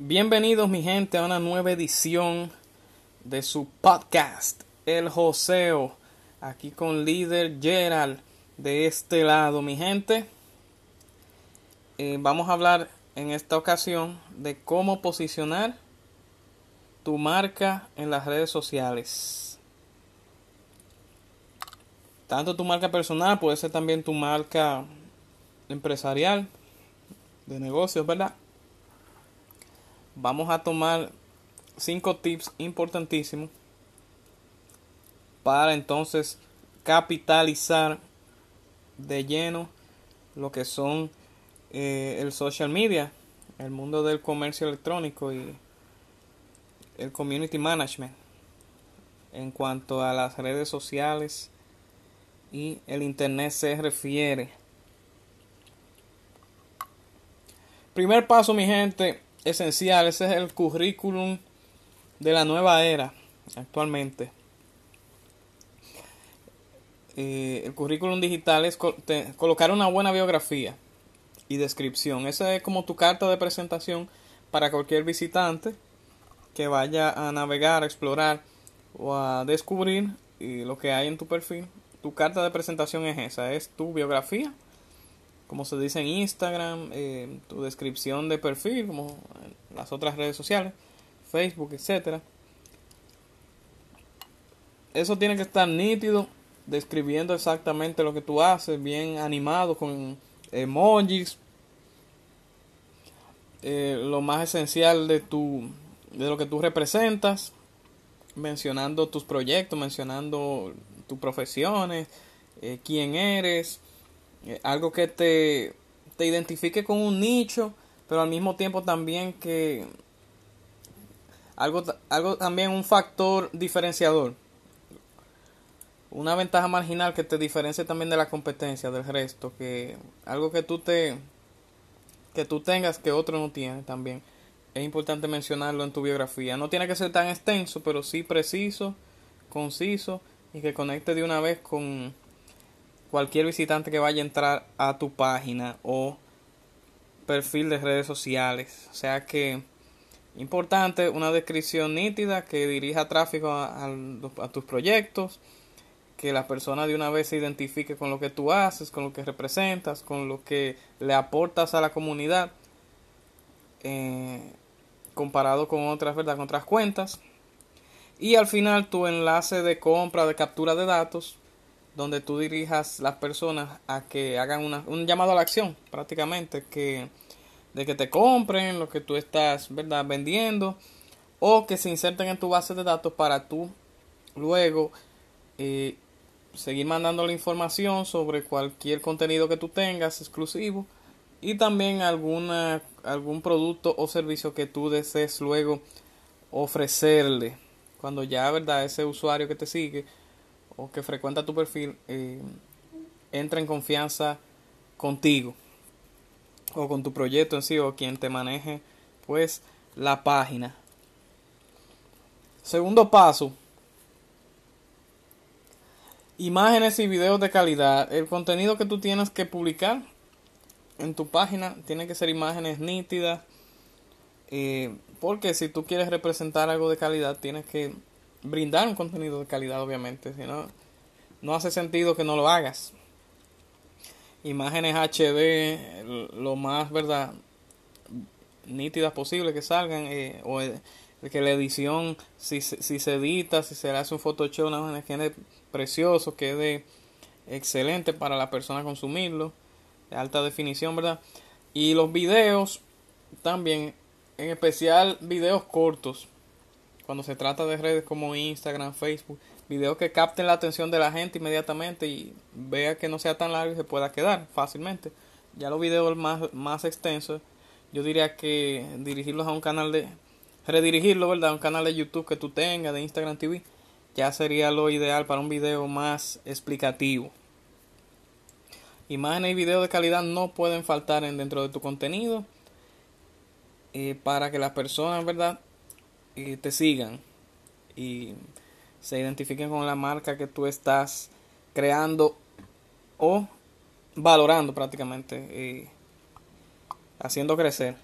Bienvenidos mi gente a una nueva edición de su podcast El Joseo. Aquí con líder Gerald de este lado mi gente. Eh, vamos a hablar en esta ocasión de cómo posicionar tu marca en las redes sociales. Tanto tu marca personal, puede ser también tu marca empresarial, de negocios, ¿verdad? Vamos a tomar cinco tips importantísimos para entonces capitalizar de lleno lo que son eh, el social media, el mundo del comercio electrónico y el community management en cuanto a las redes sociales y el internet se refiere. Primer paso, mi gente, esencial, ese es el currículum de la nueva era actualmente. Eh, el currículum digital es colocar una buena biografía y descripción. Esa es como tu carta de presentación para cualquier visitante que vaya a navegar, a explorar o a descubrir lo que hay en tu perfil. Tu carta de presentación es esa, es tu biografía como se dice en Instagram, eh, tu descripción de perfil, como en las otras redes sociales, Facebook, etcétera. Eso tiene que estar nítido, describiendo exactamente lo que tú haces, bien animado con emojis, eh, lo más esencial de tu de lo que tú representas, mencionando tus proyectos, mencionando tus profesiones, eh, quién eres, eh, algo que te, te identifique con un nicho, pero al mismo tiempo también que algo, algo también un factor diferenciador. Una ventaja marginal que te diferencie también de la competencia, del resto, que algo que tú te que tú tengas que otro no tiene también. Es importante mencionarlo en tu biografía. No tiene que ser tan extenso, pero sí preciso, conciso y que conecte de una vez con cualquier visitante que vaya a entrar a tu página o perfil de redes sociales. O sea que importante una descripción nítida que dirija tráfico a, tus proyectos, que la persona de una vez se identifique con lo que tú haces, con lo que representas, con lo que le aportas a la comunidad, eh, comparado con otras, ¿verdad? Con otras cuentas. Y al final tu enlace de compra, de captura de datos, donde tú dirijas las personas a que hagan una, un llamado a la acción, prácticamente, que de que te compren lo que tú estás verdad vendiendo o que se inserten en tu base de datos para tú luego eh, seguir mandando la información sobre cualquier contenido que tú tengas exclusivo y también alguna algún producto o servicio que tú desees luego ofrecerle. Cuando ya verdad ese usuario que te sigue o que frecuenta tu perfil eh, entra en confianza contigo o con tu proyecto en sí o quien te maneje pues la página. Segundo paso, imágenes y videos de calidad. El contenido que tú tienes que publicar en tu página tiene que ser imágenes nítidas. Eh, porque si tú quieres representar algo de calidad, tienes que brindar un contenido de calidad, obviamente. Si no, no hace sentido que no lo hagas. imágenes HD lo más, ¿verdad? nítidas posible que salgan eh, o que la edición si, si se edita si se hace un Photoshop una imagen quede precioso quede excelente para la persona consumirlo de alta definición verdad y los videos también en especial videos cortos cuando se trata de redes como Instagram Facebook videos que capten la atención de la gente inmediatamente y vea que no sea tan largo y se pueda quedar fácilmente ya los videos más, más extensos yo diría que dirigirlos a un canal de redirigirlo, ¿verdad? A un canal de YouTube que tú tengas, de Instagram TV, ya sería lo ideal para un video más explicativo. Imágenes y videos de calidad no pueden faltar en, dentro de tu contenido eh, para que las personas, ¿verdad? Eh, te sigan y se identifiquen con la marca que tú estás creando o valorando prácticamente. Eh, haciendo crecer.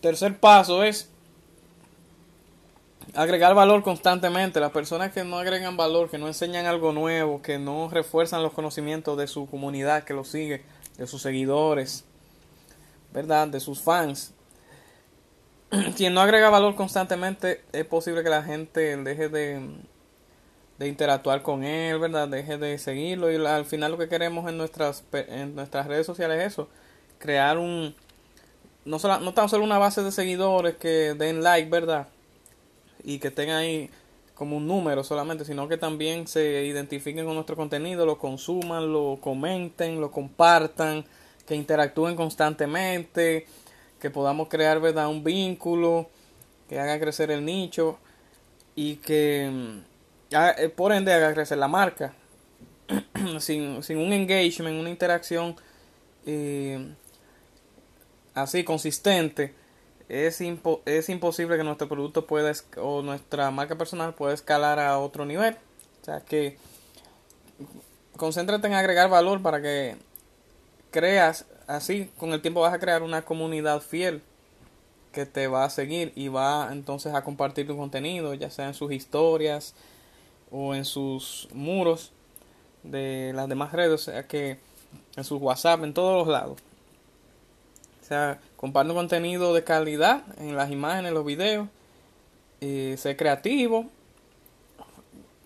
Tercer paso es agregar valor constantemente. Las personas que no agregan valor, que no enseñan algo nuevo, que no refuerzan los conocimientos de su comunidad que lo sigue, de sus seguidores, ¿verdad? De sus fans. Quien no agrega valor constantemente, es posible que la gente deje de, de interactuar con él, ¿verdad? Deje de seguirlo y al final lo que queremos en nuestras, en nuestras redes sociales es eso, crear un no, solo, no tan solo una base de seguidores que den like, ¿verdad? Y que tengan ahí como un número solamente, sino que también se identifiquen con nuestro contenido, lo consuman, lo comenten, lo compartan, que interactúen constantemente, que podamos crear, ¿verdad? Un vínculo, que haga crecer el nicho y que mm, eh, por ende haga crecer la marca. sin, sin un engagement, una interacción eh, así consistente, es, es imposible que nuestro producto pueda o nuestra marca personal pueda escalar a otro nivel. O sea que concéntrate en agregar valor para que creas, así con el tiempo vas a crear una comunidad fiel que te va a seguir y va entonces a compartir tu contenido, ya sea en sus historias o en sus muros de las demás redes, o sea que en sus WhatsApp, en todos los lados. O sea, comparte contenido de calidad en las imágenes, los videos. Y ser creativo.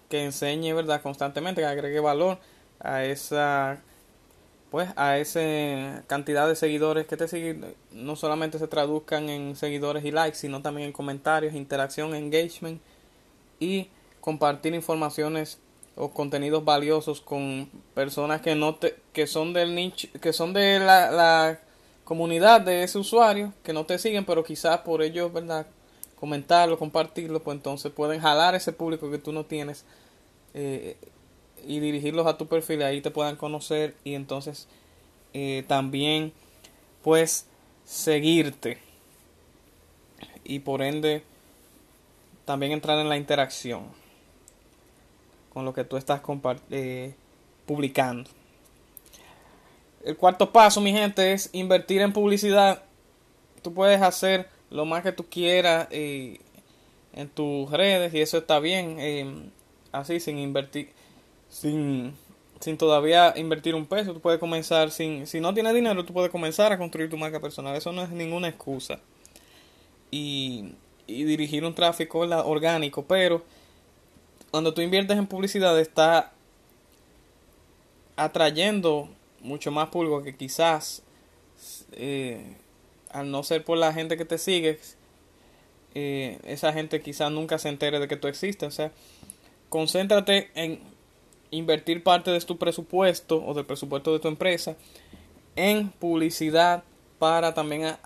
Que enseñe, ¿verdad? Constantemente, que agregue valor a esa pues a esa cantidad de seguidores que te siguen no solamente se traduzcan en seguidores y likes sino también en comentarios interacción engagement y compartir informaciones o contenidos valiosos con personas que no te, que son del nicho que son de la comunidad de ese usuario que no te siguen, pero quizás por ellos, ¿verdad? Comentarlo, compartirlo, pues entonces pueden jalar ese público que tú no tienes eh, y dirigirlos a tu perfil ahí te puedan conocer y entonces eh, también pues seguirte y por ende también entrar en la interacción con lo que tú estás eh, publicando. El cuarto paso, mi gente, es invertir en publicidad. Tú puedes hacer lo más que tú quieras eh, en tus redes y eso está bien. Eh, así, sin invertir, sin, sin todavía invertir un peso. Tú puedes comenzar, sin, si no tienes dinero, tú puedes comenzar a construir tu marca personal. Eso no es ninguna excusa. Y, y dirigir un tráfico orgánico, pero cuando tú inviertes en publicidad está atrayendo mucho más público que quizás eh, al no ser por la gente que te sigue eh, esa gente quizás nunca se entere de que tú existes o sea concéntrate en invertir parte de tu presupuesto o del presupuesto de tu empresa en publicidad para también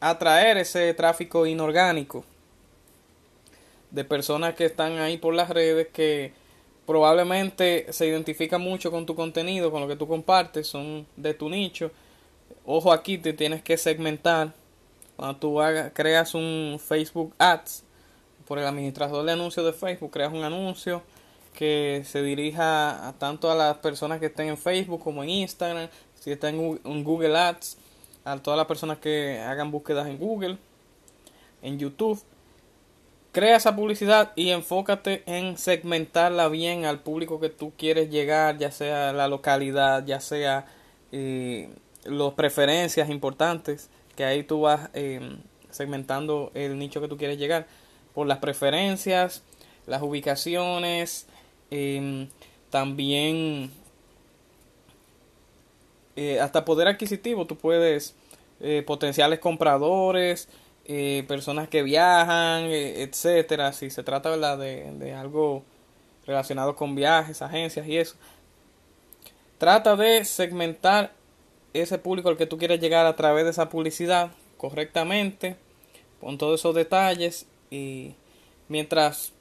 atraer ese tráfico inorgánico de personas que están ahí por las redes que probablemente se identifica mucho con tu contenido, con lo que tú compartes, son de tu nicho. Ojo aquí, te tienes que segmentar. Cuando tú hagas, creas un Facebook Ads por el administrador de anuncios de Facebook, creas un anuncio que se dirija a, tanto a las personas que estén en Facebook como en Instagram, si están en Google Ads, a todas las personas que hagan búsquedas en Google, en YouTube. Crea esa publicidad y enfócate en segmentarla bien al público que tú quieres llegar, ya sea la localidad, ya sea eh, las preferencias importantes, que ahí tú vas eh, segmentando el nicho que tú quieres llegar. Por las preferencias, las ubicaciones, em, también eh, hasta poder adquisitivo, tú puedes eh, potenciales compradores, eh, personas que viajan, etcétera, si se trata. De, de algo relacionado con viajes, agencias y eso. Trata de segmentar ese público al que tú quieres llegar a través de esa publicidad correctamente, con todos esos detalles y mientras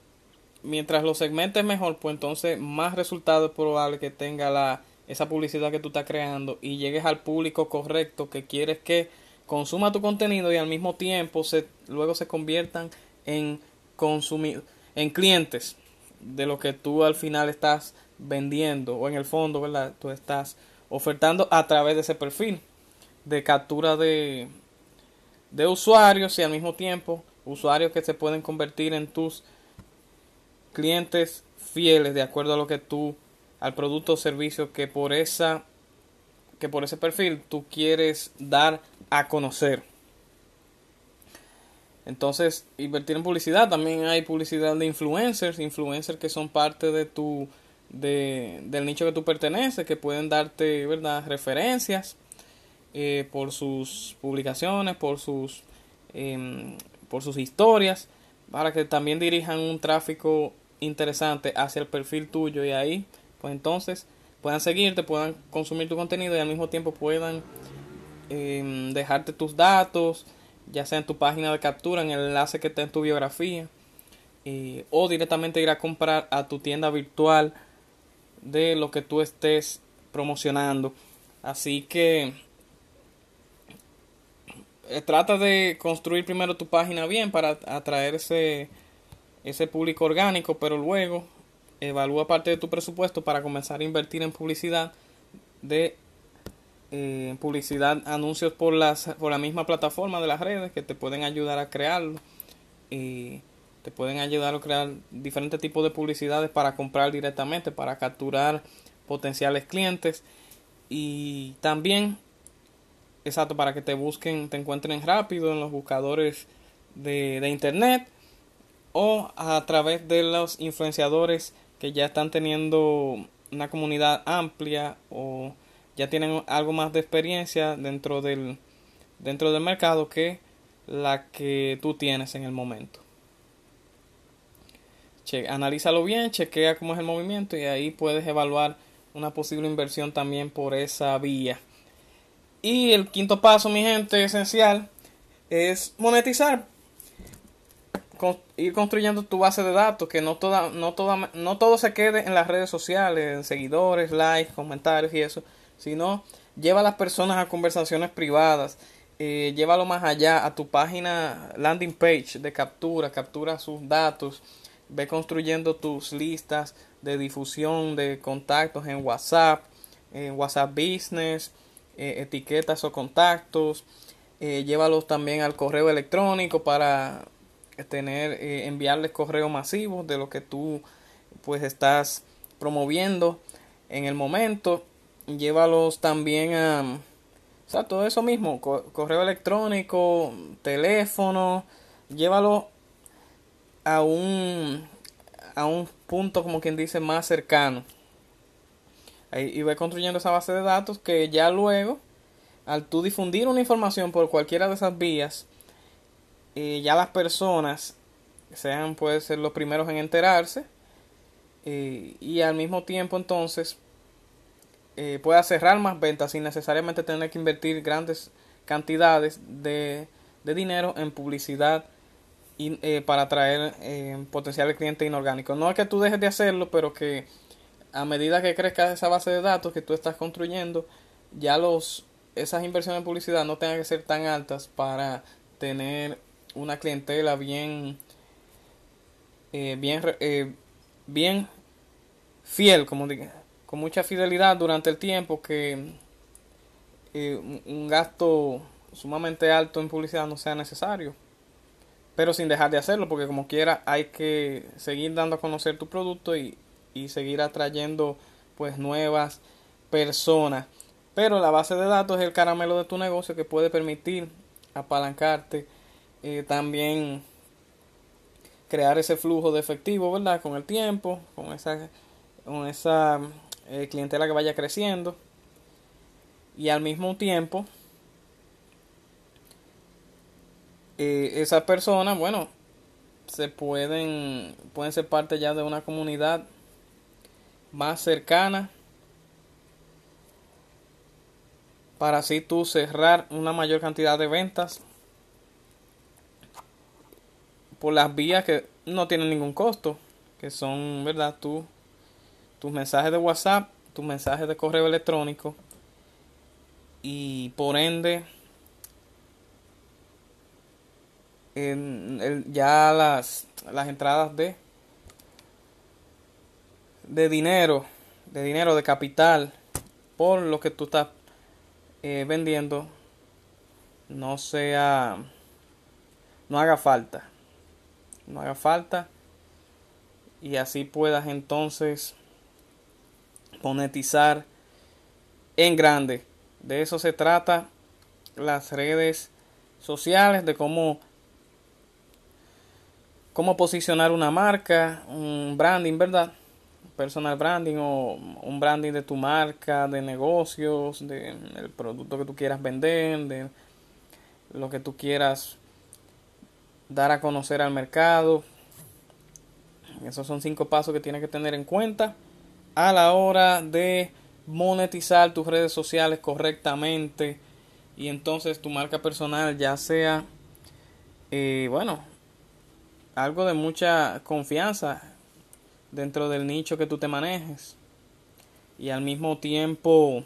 mientras lo segmentes mejor, pues entonces más resultado es probable que tenga la esa publicidad que tú estás creando y llegues al público correcto que quieres que consuma tu contenido y al mismo tiempo se luego se conviertan en consumir en clientes de lo que tú al final estás vendiendo o en el fondo, ¿verdad? Tú estás ofertando a través de ese perfil de captura de de usuarios y al mismo tiempo usuarios que se pueden convertir en tus clientes fieles de acuerdo a lo que tú al producto o servicio que por esa que por ese perfil tú quieres dar a conocer. Entonces, invertir en publicidad, también hay publicidad de influencers, influencers que son parte de tu de, del nicho que tú perteneces, que pueden darte, ¿verdad?, referencias eh, por sus publicaciones, por sus em, por sus historias, para que también dirijan un tráfico interesante hacia el perfil tuyo y ahí, pues entonces puedan seguirte, puedan consumir tu contenido y al mismo tiempo puedan em, dejarte tus datos, ya sea en tu página de captura, en el enlace que está en tu biografía, eh, o directamente ir a comprar a tu tienda virtual de lo que tú estés promocionando. Así que eh, trata de construir primero tu página bien para atraer ese, público orgánico, pero luego evalúa parte de tu presupuesto para comenzar a invertir en publicidad de eh, publicidad, anuncios por, las, por la misma plataforma de las redes que te pueden ayudar a crearlo. Y te pueden ayudar a crear diferentes tipos de publicidades para comprar directamente, para capturar potenciales clientes. Y también Exacto, para que te busquen, te encuentren rápido en los buscadores de, de internet o a través de los influenciadores que ya están teniendo una comunidad amplia o ya tienen algo más de experiencia dentro del dentro del mercado que la que tú tienes en el momento. Analízalo bien, chequea cómo es el movimiento y ahí puedes evaluar una posible inversión también por esa vía. Y el quinto paso, mi gente, esencial, es monetizar. Ir construyendo tu base de datos, que no, toda, no, toda, no todo se quede en las redes sociales, en seguidores, likes, comentarios y eso, sino lleva a las personas a conversaciones privadas, eh, llévalo más allá a tu página landing page de captura, captura sus datos, ve construyendo tus listas de difusión de contactos en WhatsApp, en WhatsApp Business, eh, etiquetas o contactos. Eh, llévalos también al correo electrónico para tener eh, enviarles correo masivo de lo que tú pues estás promoviendo en el momento. Llévalos también a todo eso mismo correo electrónico teléfono llévalo a un a un punto como quien dice más cercano. Y ve construyendo esa base de datos que ya luego, al tú difundir una información por cualquiera de esas vías, eh, ya las personas sean, pueden ser los primeros en enterarse eh, y al mismo tiempo entonces eh, pueda cerrar más ventas sin necesariamente tener que invertir grandes cantidades de, de dinero en publicidad y, para atraer potenciales clientes inorgánicos. No es que tú dejes de hacerlo, pero que a medida que crezca esa base de datos que tú estás construyendo, ya los esas inversiones en publicidad no tengan que ser tan altas para tener una clientela bien eh, bien eh, bien fiel como diga, con mucha fidelidad durante el tiempo que eh, un gasto sumamente alto en publicidad no sea necesario pero sin dejar de hacerlo, porque como quiera hay que seguir dando a conocer tu producto y, y seguir atrayendo pues nuevas personas. Pero la base de datos es el caramelo de tu negocio que puede permitir apalancarte, también crear ese flujo de efectivo, ¿verdad? Con el tiempo, con esa, con esa eh, clientela que vaya creciendo. Y al mismo tiempo, eh, esas personas, bueno, se pueden, pueden ser parte ya de una comunidad más cercana para así tú cerrar una mayor cantidad de ventas por las vías que no tienen ningún costo, que son, ¿verdad? Tú, tus mensajes de WhatsApp, tus mensajes de correo electrónico y por ende en ya las, las entradas de de dinero, de dinero, de capital, por lo que tú estás eh, vendiendo, no sea, no haga falta, no haga falta, y así puedas entonces monetizar en grande. De eso se trata las redes sociales, de cómo cómo posicionar una marca, un branding, ¿verdad? personal branding o un branding de tu marca, de negocios, de el producto que tú quieras vender, de lo que tú quieras dar a conocer al mercado. Esos son cinco pasos que tienes que tener en cuenta a la hora de monetizar tus redes sociales correctamente. Y entonces tu marca personal ya sea eh, bueno algo de mucha confianza dentro del nicho que tú te manejes. Y al mismo tiempo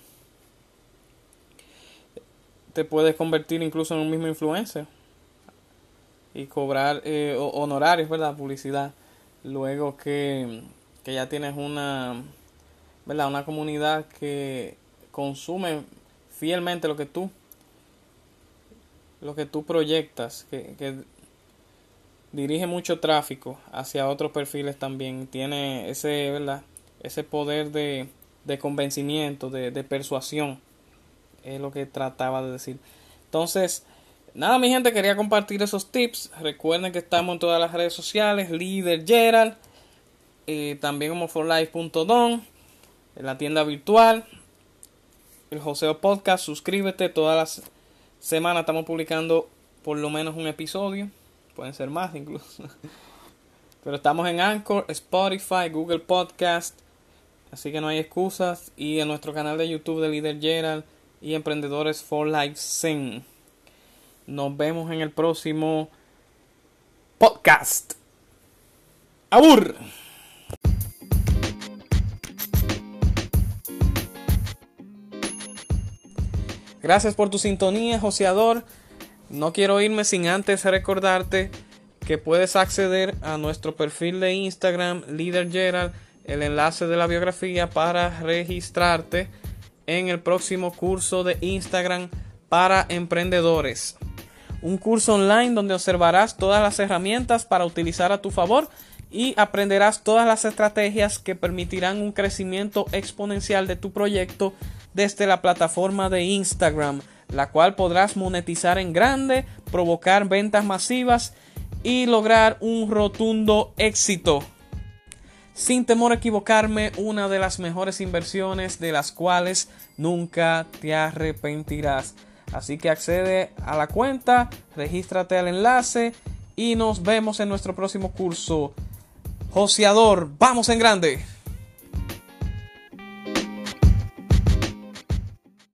te puedes convertir incluso en un mismo influencer y cobrar eh, honorarios, ¿verdad? Publicidad. Luego que, que ya tienes una, ¿verdad? Una comunidad que consume fielmente lo que tú, lo que tú proyectas, que, que dirige mucho tráfico hacia otros perfiles también. Tiene ese, ¿verdad? ese poder de, de convencimiento, de, de, persuasión. Es lo que trataba de decir. Entonces, nada, mi gente, quería compartir esos tips. Recuerden que estamos en todas las redes sociales. Líder Gerald. Eh, también como forlife.don. En la tienda virtual. El Joseo Podcast. Suscríbete. Todas las semanas estamos publicando por lo menos un episodio pueden ser más incluso. Pero estamos en Anchor, Spotify, Google Podcast, así que no hay excusas. Y en nuestro canal de YouTube de Líder Gerald y Emprendedores for Life Zen. Nos vemos en el próximo podcast. ¡Abur! Gracias por tu sintonía, joseador. No quiero irme sin antes recordarte que puedes acceder a nuestro perfil de Instagram, Leader Gerald, el enlace de la biografía para registrarte en el próximo curso de Instagram para emprendedores. Un curso online donde observarás todas las herramientas para utilizar a tu favor y aprenderás todas las estrategias que permitirán un crecimiento exponencial de tu proyecto desde la plataforma de Instagram la cual podrás monetizar en grande, provocar ventas masivas y lograr un rotundo éxito. Sin temor a equivocarme, una de las mejores inversiones de las cuales nunca te arrepentirás. Así que accede a la cuenta, regístrate al enlace y nos vemos en nuestro próximo curso. Joseador, vamos en grande.